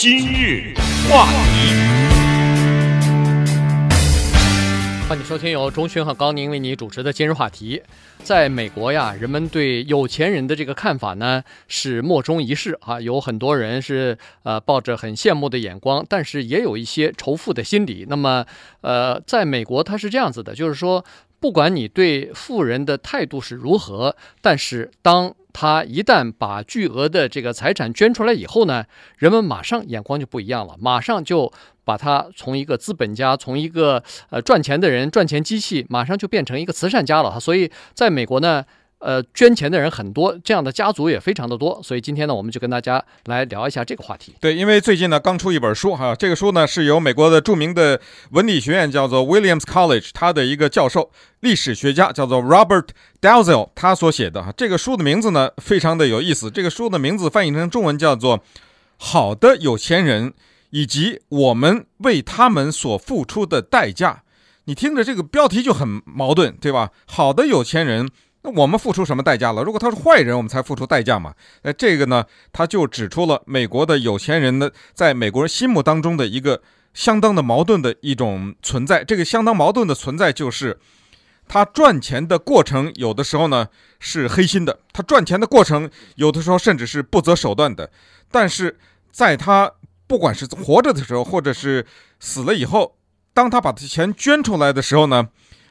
今日话题，欢迎收听由钟迅和高宁为你主持的今日话题。在美国呀，人们对有钱人的这个看法呢是莫衷一是啊，有很多人是呃抱着很羡慕的眼光，但是也有一些仇富的心理。那么呃，在美国它是这样子的，就是说，不管你对富人的态度是如何，但是当他一旦把巨额的这个财产捐出来以后呢，人们马上眼光就不一样了，马上就把他从一个资本家，从一个呃赚钱的人、赚钱机器，马上就变成一个慈善家了。所以在美国呢。呃，捐钱的人很多，这样的家族也非常的多，所以今天呢，我们就跟大家来聊一下这个话题。对，因为最近呢，刚出一本书哈，这个书呢是由美国的著名的文理学院叫做 Williams College，他的一个教授，历史学家叫做 Robert Dalzell，他所写的哈，这个书的名字呢非常的有意思，这个书的名字翻译成中文叫做《好的有钱人以及我们为他们所付出的代价》。你听着这个标题就很矛盾，对吧？好的有钱人。那我们付出什么代价了？如果他是坏人，我们才付出代价嘛？那这个呢，他就指出了美国的有钱人呢，在美国人心目当中的一个相当的矛盾的一种存在。这个相当矛盾的存在就是，他赚钱的过程有的时候呢是黑心的，他赚钱的过程有的时候甚至是不择手段的。但是在他不管是活着的时候，或者是死了以后，当他把这钱捐出来的时候呢，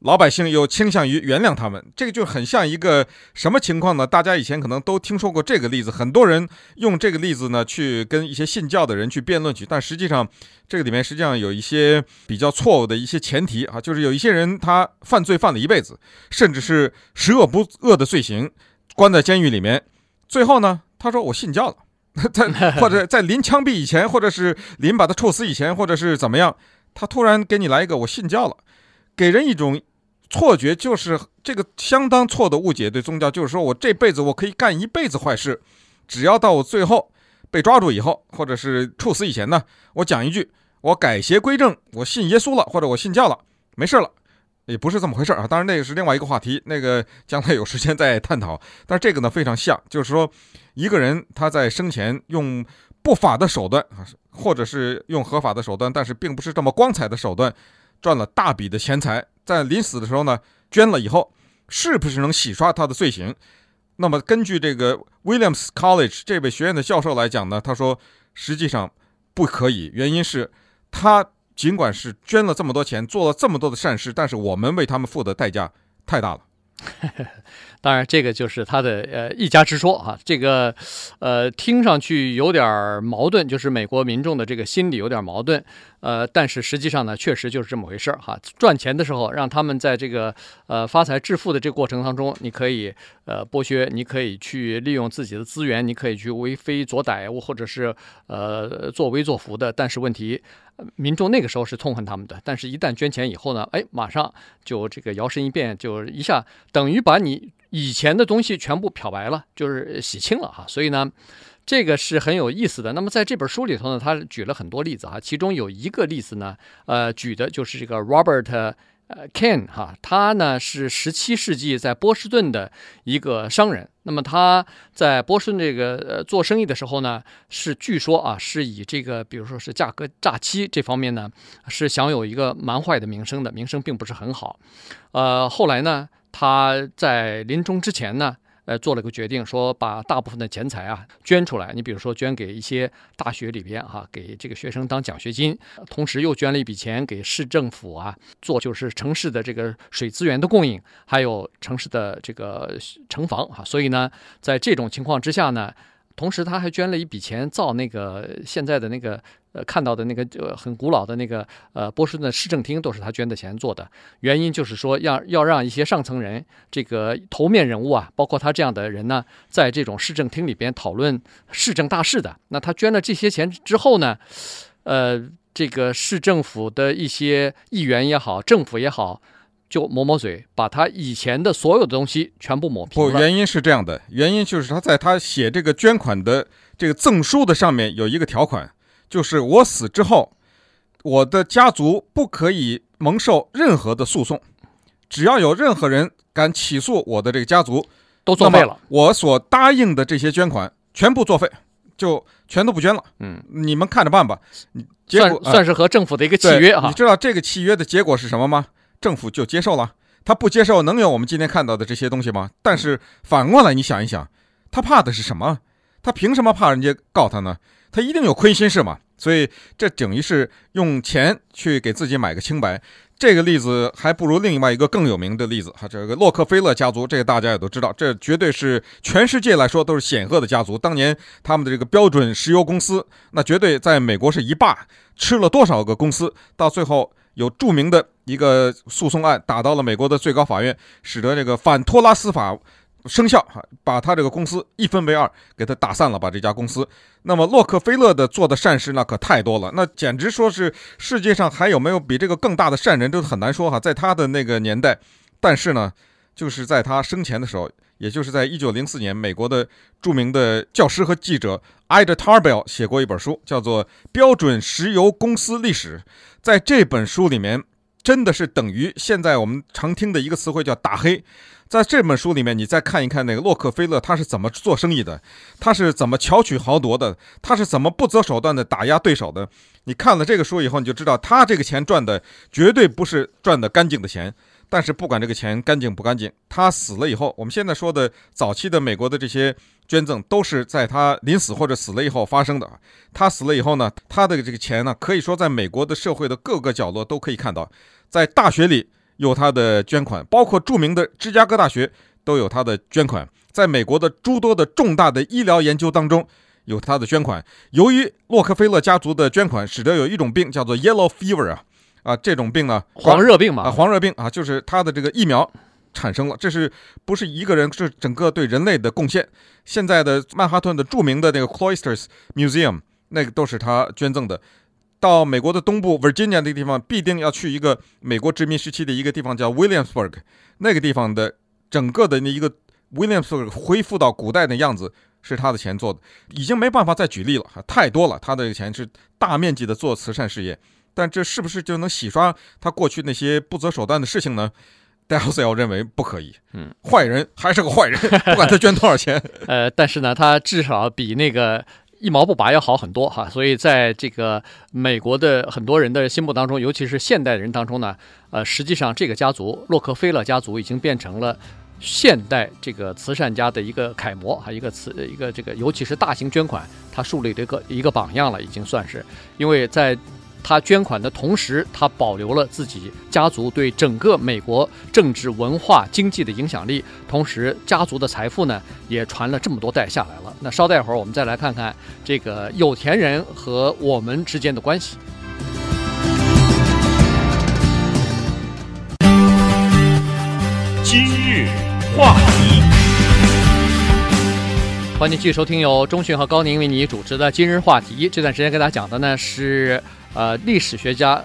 老百姓又倾向于原谅他们，这个就很像一个什么情况呢？大家以前可能都听说过这个例子，很多人用这个例子呢去跟一些信教的人去辩论去，但实际上这个里面实际上有一些比较错误的一些前提啊，就是有一些人他犯罪犯了一辈子，甚至是十恶不赦的罪行，关在监狱里面，最后呢，他说我信教了，在或者在临枪毙以前，或者是临把他处死以前，或者是怎么样，他突然给你来一个我信教了，给人一种。错觉就是这个相当错的误解，对宗教就是说我这辈子我可以干一辈子坏事，只要到我最后被抓住以后，或者是处死以前呢，我讲一句我改邪归正，我信耶稣了，或者我信教了，没事了，也不是这么回事儿啊。当然那个是另外一个话题，那个将来有时间再探讨。但是这个呢非常像，就是说一个人他在生前用不法的手段啊，或者是用合法的手段，但是并不是这么光彩的手段，赚了大笔的钱财。在临死的时候呢，捐了以后，是不是能洗刷他的罪行？那么根据这个 Williams College 这位学院的教授来讲呢，他说实际上不可以，原因是他尽管是捐了这么多钱，做了这么多的善事，但是我们为他们付的代价太大了。当然，这个就是他的呃一家之说啊，这个呃听上去有点矛盾，就是美国民众的这个心理有点矛盾，呃，但是实际上呢，确实就是这么回事哈。赚钱的时候，让他们在这个呃发财致富的这个过程当中，你可以呃剥削，你可以去利用自己的资源，你可以去为非作歹，或者是呃作威作福的。但是问题，民众那个时候是痛恨他们的，但是一旦捐钱以后呢，哎，马上就这个摇身一变，就一下等于把你。以前的东西全部漂白了，就是洗清了哈，所以呢，这个是很有意思的。那么在这本书里头呢，他举了很多例子哈，其中有一个例子呢，呃，举的就是这个 Robert 呃，Ken 哈，他呢是十七世纪在波士顿的一个商人。那么他在波士顿这个呃做生意的时候呢，是据说啊是以这个比如说是价格诈欺这方面呢，是享有一个蛮坏的名声的，名声并不是很好。呃，后来呢。他在临终之前呢，呃，做了个决定，说把大部分的钱财啊捐出来。你比如说捐给一些大学里边哈，给这个学生当奖学金，同时又捐了一笔钱给市政府啊，做就是城市的这个水资源的供应，还有城市的这个城防哈。所以呢，在这种情况之下呢，同时他还捐了一笔钱造那个现在的那个。呃，看到的那个呃很古老的那个呃波士顿的市政厅都是他捐的钱做的，原因就是说要要让一些上层人，这个头面人物啊，包括他这样的人呢，在这种市政厅里边讨论市政大事的。那他捐了这些钱之后呢，呃，这个市政府的一些议员也好，政府也好，就抹抹嘴，把他以前的所有的东西全部抹平了。不，原因是这样的，原因就是他在他写这个捐款的这个赠书的上面有一个条款。就是我死之后，我的家族不可以蒙受任何的诉讼，只要有任何人敢起诉我的这个家族，都作废了。我所答应的这些捐款全部作废，就全都不捐了。嗯，你们看着办吧。结果算算是和政府的一个契约啊。你知道这个契约的结果是什么吗？政府就接受了。他不接受，能有我们今天看到的这些东西吗？但是反过来，你想一想，他怕的是什么？他凭什么怕人家告他呢？他一定有亏心事嘛。所以这等于是用钱去给自己买个清白。这个例子还不如另外一个更有名的例子哈，这个洛克菲勒家族，这个大家也都知道，这绝对是全世界来说都是显赫的家族。当年他们的这个标准石油公司，那绝对在美国是一霸，吃了多少个公司，到最后有著名的一个诉讼案打到了美国的最高法院，使得这个反托拉斯法。生效哈，把他这个公司一分为二，给他打散了，把这家公司。那么洛克菲勒的做的善事那可太多了，那简直说是世界上还有没有比这个更大的善人，都很难说哈。在他的那个年代，但是呢，就是在他生前的时候，也就是在一九零四年，美国的著名的教师和记者 Ida Tarbell 写过一本书，叫做《标准石油公司历史》。在这本书里面，真的是等于现在我们常听的一个词汇叫打黑。在这本书里面，你再看一看那个洛克菲勒他是怎么做生意的，他是怎么巧取豪夺的，他是怎么不择手段的打压对手的。你看了这个书以后，你就知道他这个钱赚的绝对不是赚的干净的钱。但是不管这个钱干净不干净，他死了以后，我们现在说的早期的美国的这些捐赠，都是在他临死或者死了以后发生的。他死了以后呢，他的这个钱呢，可以说在美国的社会的各个角落都可以看到，在大学里。有他的捐款，包括著名的芝加哥大学都有他的捐款，在美国的诸多的重大的医疗研究当中有他的捐款。由于洛克菲勒家族的捐款，使得有一种病叫做 Yellow Fever 啊啊，这种病呢，黄热病嘛啊，黄热病啊，就是他的这个疫苗产生了，这是不是一个人，是整个对人类的贡献。现在的曼哈顿的著名的那个 Cloisters Museum，那个都是他捐赠的。到美国的东部 Virginia 那个地方，必定要去一个美国殖民时期的一个地方，叫 Williamsburg。那个地方的整个的那一个 Williamsburg 恢复到古代的样子，是他的钱做的，已经没办法再举例了，太多了。他的钱是大面积的做慈善事业，但这是不是就能洗刷他过去那些不择手段的事情呢？Dalziel 认为不可以。嗯，坏人还是个坏人，不管他捐多少钱。呃，但是呢，他至少比那个。一毛不拔要好很多哈，所以在这个美国的很多人的心目当中，尤其是现代人当中呢，呃，实际上这个家族洛克菲勒家族已经变成了现代这个慈善家的一个楷模哈，一个慈一个这个，尤其是大型捐款，他树立了一个一个榜样了，已经算是，因为在。他捐款的同时，他保留了自己家族对整个美国政治、文化、经济的影响力，同时家族的财富呢也传了这么多代下来了。那稍待会儿，我们再来看看这个有钱人和我们之间的关系。今日话题，欢迎继续收听由钟讯和高宁为你主持的今日话题。这段时间跟大家讲的呢是。呃，历史学家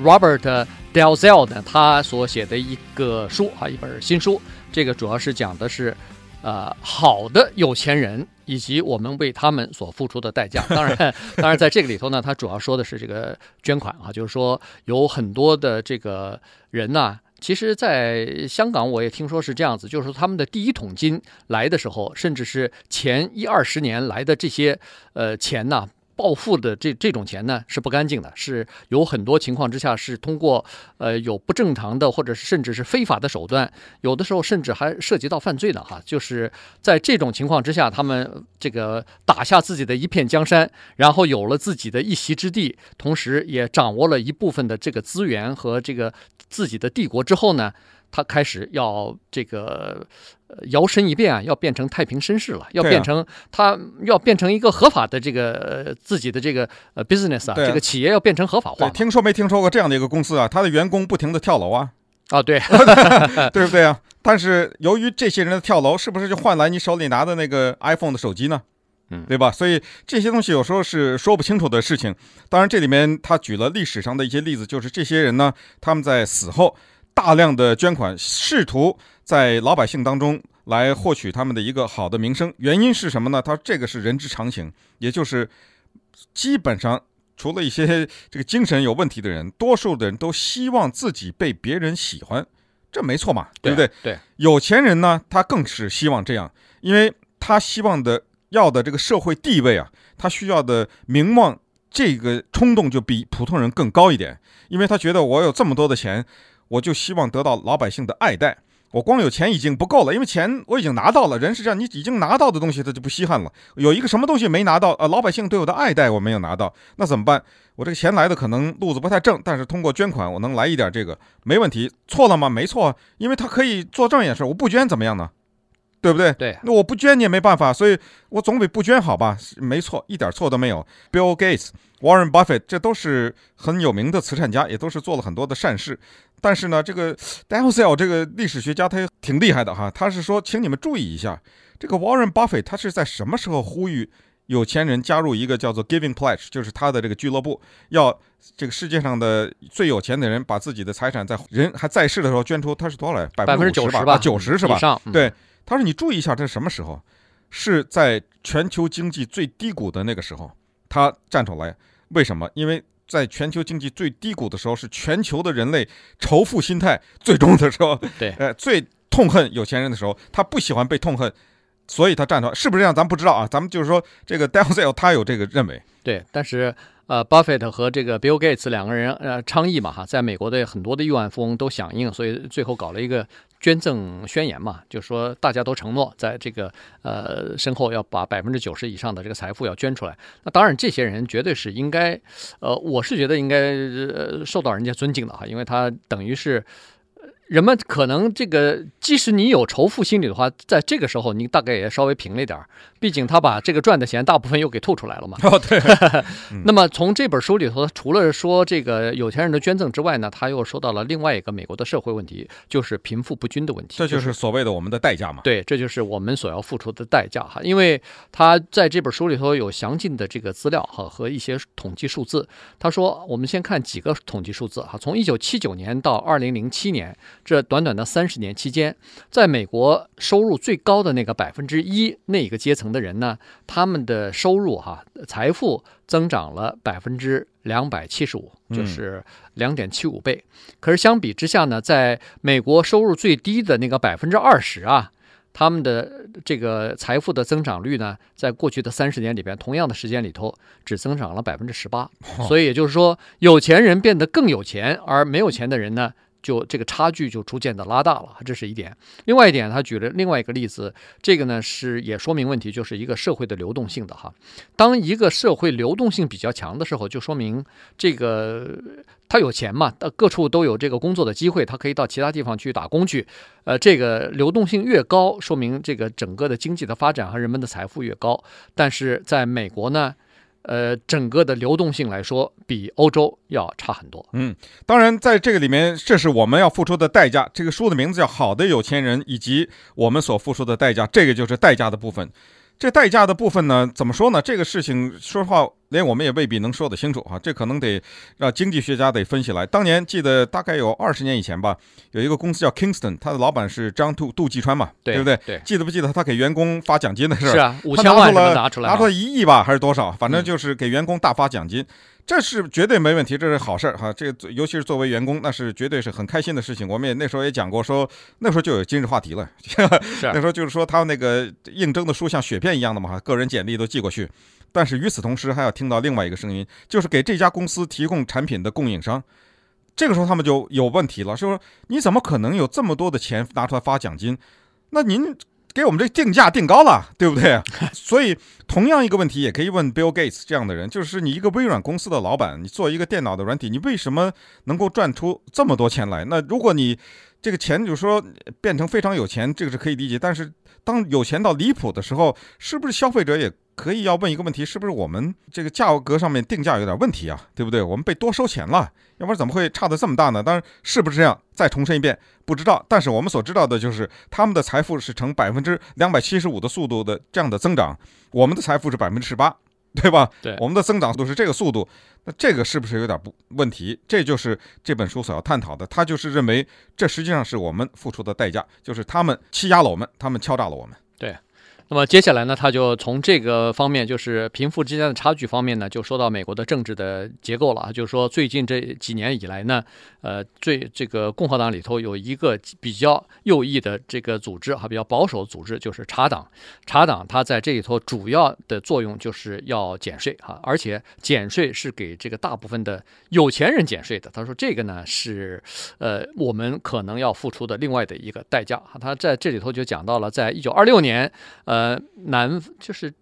Robert Dalziel 呢，他所写的一个书啊，一本新书，这个主要是讲的是，呃，好的有钱人以及我们为他们所付出的代价。当然，当然在这个里头呢，他主要说的是这个捐款啊，就是说有很多的这个人呐，其实在香港我也听说是这样子，就是说他们的第一桶金来的时候，甚至是前一二十年来的这些呃钱呐。暴富的这这种钱呢，是不干净的，是有很多情况之下是通过呃有不正常的或者是甚至是非法的手段，有的时候甚至还涉及到犯罪的哈。就是在这种情况之下，他们这个打下自己的一片江山，然后有了自己的一席之地，同时也掌握了一部分的这个资源和这个自己的帝国之后呢，他开始要这个。摇身一变啊，要变成太平绅士了，要变成他要变成一个合法的这个自己的这个呃 business 啊，这个企业要变成合法化。听说没听说过这样的一个公司啊？他的员工不停的跳楼啊？啊，对，对不对啊？但是由于这些人的跳楼，是不是就换来你手里拿的那个 iPhone 的手机呢？嗯，对吧？所以这些东西有时候是说不清楚的事情。当然，这里面他举了历史上的一些例子，就是这些人呢，他们在死后。大量的捐款，试图在老百姓当中来获取他们的一个好的名声。原因是什么呢？他这个是人之常情，也就是基本上除了一些这个精神有问题的人，多数的人都希望自己被别人喜欢，这没错嘛，对不对？对，有钱人呢，他更是希望这样，因为他希望的要的这个社会地位啊，他需要的名望，这个冲动就比普通人更高一点，因为他觉得我有这么多的钱，我就希望得到老百姓的爱戴。我光有钱已经不够了，因为钱我已经拿到了。人是这样，你已经拿到的东西他就不稀罕了。有一个什么东西没拿到，呃，老百姓对我的爱戴我没有拿到，那怎么办？我这个钱来的可能路子不太正，但是通过捐款我能来一点这个没问题。错了吗？没错，因为他可以做正眼事，我不捐怎么样呢？对不对？对，那我不捐你也没办法，所以我总比不捐好吧？没错，一点错都没有。Bill Gates、Warren Buffett 这都是很有名的慈善家，也都是做了很多的善事。但是呢，这个 Dalziel 这个历史学家他也挺厉害的哈，他是说，请你们注意一下，这个 Warren Buffett 他是在什么时候呼吁有钱人加入一个叫做 Giving Pledge，就是他的这个俱乐部，要这个世界上的最有钱的人把自己的财产在人还在世的时候捐出，他是多少来？百分之九十吧？九十是吧？以上，嗯、对。他说：“你注意一下，这是什么时候？是在全球经济最低谷的那个时候，他站出来。为什么？因为在全球经济最低谷的时候，是全球的人类仇富心态最重的时候。对，呃，最痛恨有钱人的时候，他不喜欢被痛恨，所以他站出来。是不是这样？咱不知道啊。咱们就是说，这个 Dalziel 他有这个认为。对，但是呃，巴菲特和这个 Bill Gates 两个人呃倡议嘛，哈，在美国的很多的亿万富翁都响应，所以最后搞了一个。”捐赠宣言嘛，就是说大家都承诺在这个呃身后要把百分之九十以上的这个财富要捐出来。那当然，这些人绝对是应该，呃，我是觉得应该呃受到人家尊敬的哈，因为他等于是。人们可能这个，即使你有仇富心理的话，在这个时候你大概也稍微平了一点儿。毕竟他把这个赚的钱大部分又给吐出来了嘛。哦，对。那么从这本书里头，除了说这个有钱人的捐赠之外呢，他又说到了另外一个美国的社会问题，就是贫富不均的问题。这就是所谓的我们的代价嘛。对，这就是我们所要付出的代价哈。因为他在这本书里头有详尽的这个资料哈和一些统计数字。他说，我们先看几个统计数字哈，从一九七九年到二零零七年。这短短的三十年期间，在美国收入最高的那个百分之一那个阶层的人呢，他们的收入哈、啊、财富增长了百分之两百七十五，就是两点七五倍。可是相比之下呢，在美国收入最低的那个百分之二十啊，他们的这个财富的增长率呢，在过去的三十年里边，同样的时间里头只增长了百分之十八。所以也就是说，有钱人变得更有钱，而没有钱的人呢，就这个差距就逐渐的拉大了，这是一点。另外一点，他举了另外一个例子，这个呢是也说明问题，就是一个社会的流动性的哈。当一个社会流动性比较强的时候，就说明这个他有钱嘛，各处都有这个工作的机会，他可以到其他地方去打工去。呃，这个流动性越高，说明这个整个的经济的发展和人们的财富越高。但是在美国呢，呃，整个的流动性来说，比欧洲要差很多。嗯，当然，在这个里面，这是我们要付出的代价。这个书的名字叫《好的有钱人》，以及我们所付出的代价，这个就是代价的部分。这代价的部分呢，怎么说呢？这个事情，说实话，连我们也未必能说得清楚哈。这可能得让经济学家得分析来。当年记得大概有二十年以前吧，有一个公司叫 Kingston，他的老板是张杜杜继川嘛，对，对不对？对，记得不记得他给员工发奖金的事？是啊，五千万拿出来，拿出来一亿吧，还是多少？反正就是给员工大发奖金。嗯这是绝对没问题，这是好事儿哈。这尤其是作为员工，那是绝对是很开心的事情。我们也那时候也讲过说，说那时候就有今日话题了。那时候就是说，他那个应征的书像雪片一样的嘛，个人简历都寄过去。但是与此同时，还要听到另外一个声音，就是给这家公司提供产品的供应商。这个时候他们就有问题了，说你怎么可能有这么多的钱拿出来发奖金？那您？给我们这定价定高了，对不对？所以同样一个问题也可以问 Bill Gates 这样的人，就是你一个微软公司的老板，你做一个电脑的软体，你为什么能够赚出这么多钱来？那如果你这个钱就是说变成非常有钱，这个是可以理解。但是当有钱到离谱的时候，是不是消费者也可以要问一个问题：是不是我们这个价格上面定价有点问题啊？对不对？我们被多收钱了。要不然怎么会差的这么大呢？当然是不是这样？再重申一遍，不知道。但是我们所知道的就是，他们的财富是呈百分之两百七十五的速度的这样的增长，我们的财富是百分之十八，对吧？对，我们的增长速度是这个速度。那这个是不是有点不问题？这就是这本书所要探讨的。他就是认为，这实际上是我们付出的代价，就是他们欺压了我们，他们敲诈了我们。对。那么接下来呢，他就从这个方面，就是贫富之间的差距方面呢，就说到美国的政治的结构了。就是说，最近这几年以来呢，呃，最这个共和党里头有一个比较右翼的这个组织，哈，比较保守组织，就是茶党。茶党它在这里头主要的作用就是要减税，哈，而且减税是给这个大部分的有钱人减税的。他说这个呢是，呃，我们可能要付出的另外的一个代价。哈，他在这里头就讲到了，在一九二六年，呃。呃，南就是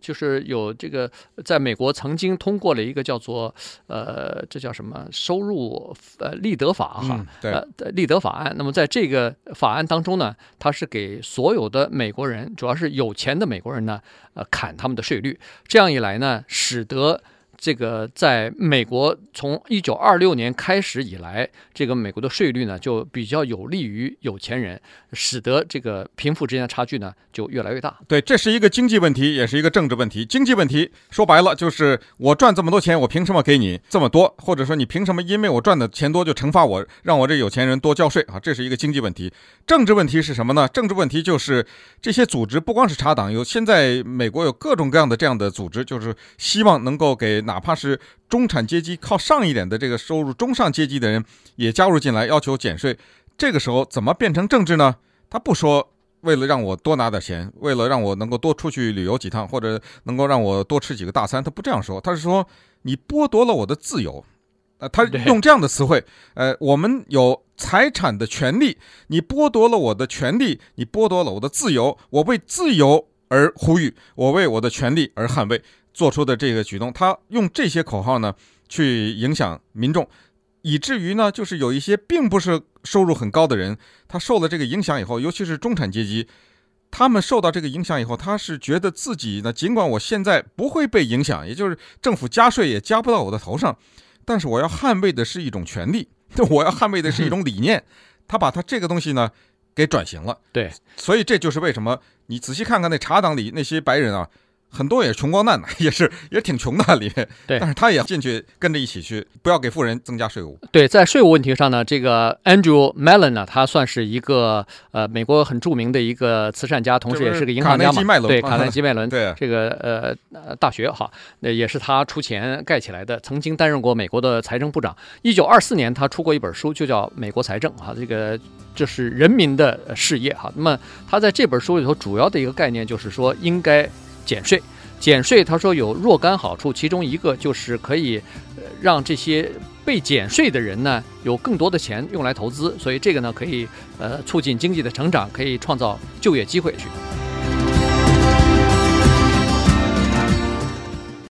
就是有这个，在美国曾经通过了一个叫做呃，这叫什么收入呃立德法哈，呃利得法案。那么在这个法案当中呢，它是给所有的美国人，主要是有钱的美国人呢，呃砍他们的税率。这样一来呢，使得。这个在美国从一九二六年开始以来，这个美国的税率呢就比较有利于有钱人，使得这个贫富之间的差距呢就越来越大。对，这是一个经济问题，也是一个政治问题。经济问题说白了就是我赚这么多钱，我凭什么给你这么多？或者说你凭什么因为我赚的钱多就惩罚我，让我这有钱人多交税啊？这是一个经济问题。政治问题是什么呢？政治问题就是这些组织不光是查党，有现在美国有各种各样的这样的组织，就是希望能够给。哪哪怕是中产阶级靠上一点的这个收入，中上阶级的人也加入进来，要求减税。这个时候怎么变成政治呢？他不说为了让我多拿点钱，为了让我能够多出去旅游几趟，或者能够让我多吃几个大餐，他不这样说。他是说你剥夺了我的自由。呃，他用这样的词汇。呃，我们有财产的权利，你剥夺了我的权利，你剥夺了我的自由。我为自由而呼吁，我为我的权利而捍卫。做出的这个举动，他用这些口号呢，去影响民众，以至于呢，就是有一些并不是收入很高的人，他受了这个影响以后，尤其是中产阶级，他们受到这个影响以后，他是觉得自己呢，尽管我现在不会被影响，也就是政府加税也加不到我的头上，但是我要捍卫的是一种权利，我要捍卫的是一种理念，他把他这个东西呢给转型了。对，所以这就是为什么你仔细看看那茶党里那些白人啊。很多也是穷光蛋的，也是也挺穷的里面。对，但是他也进去跟着一起去，不要给富人增加税务。对，在税务问题上呢，这个 Andrew Mellon 呢，他算是一个呃美国很著名的一个慈善家，同时也是个银行家嘛。对，卡耐基麦伦。对，这个呃大学哈，那也是他出钱盖起来的。曾经担任过美国的财政部长。一九二四年，他出过一本书，就叫《美国财政》哈，这个这是人民的事业哈。那么他在这本书里头主要的一个概念就是说应该。减税，减税，他说有若干好处，其中一个就是可以，让这些被减税的人呢有更多的钱用来投资，所以这个呢可以呃促进经济的成长，可以创造就业机会去。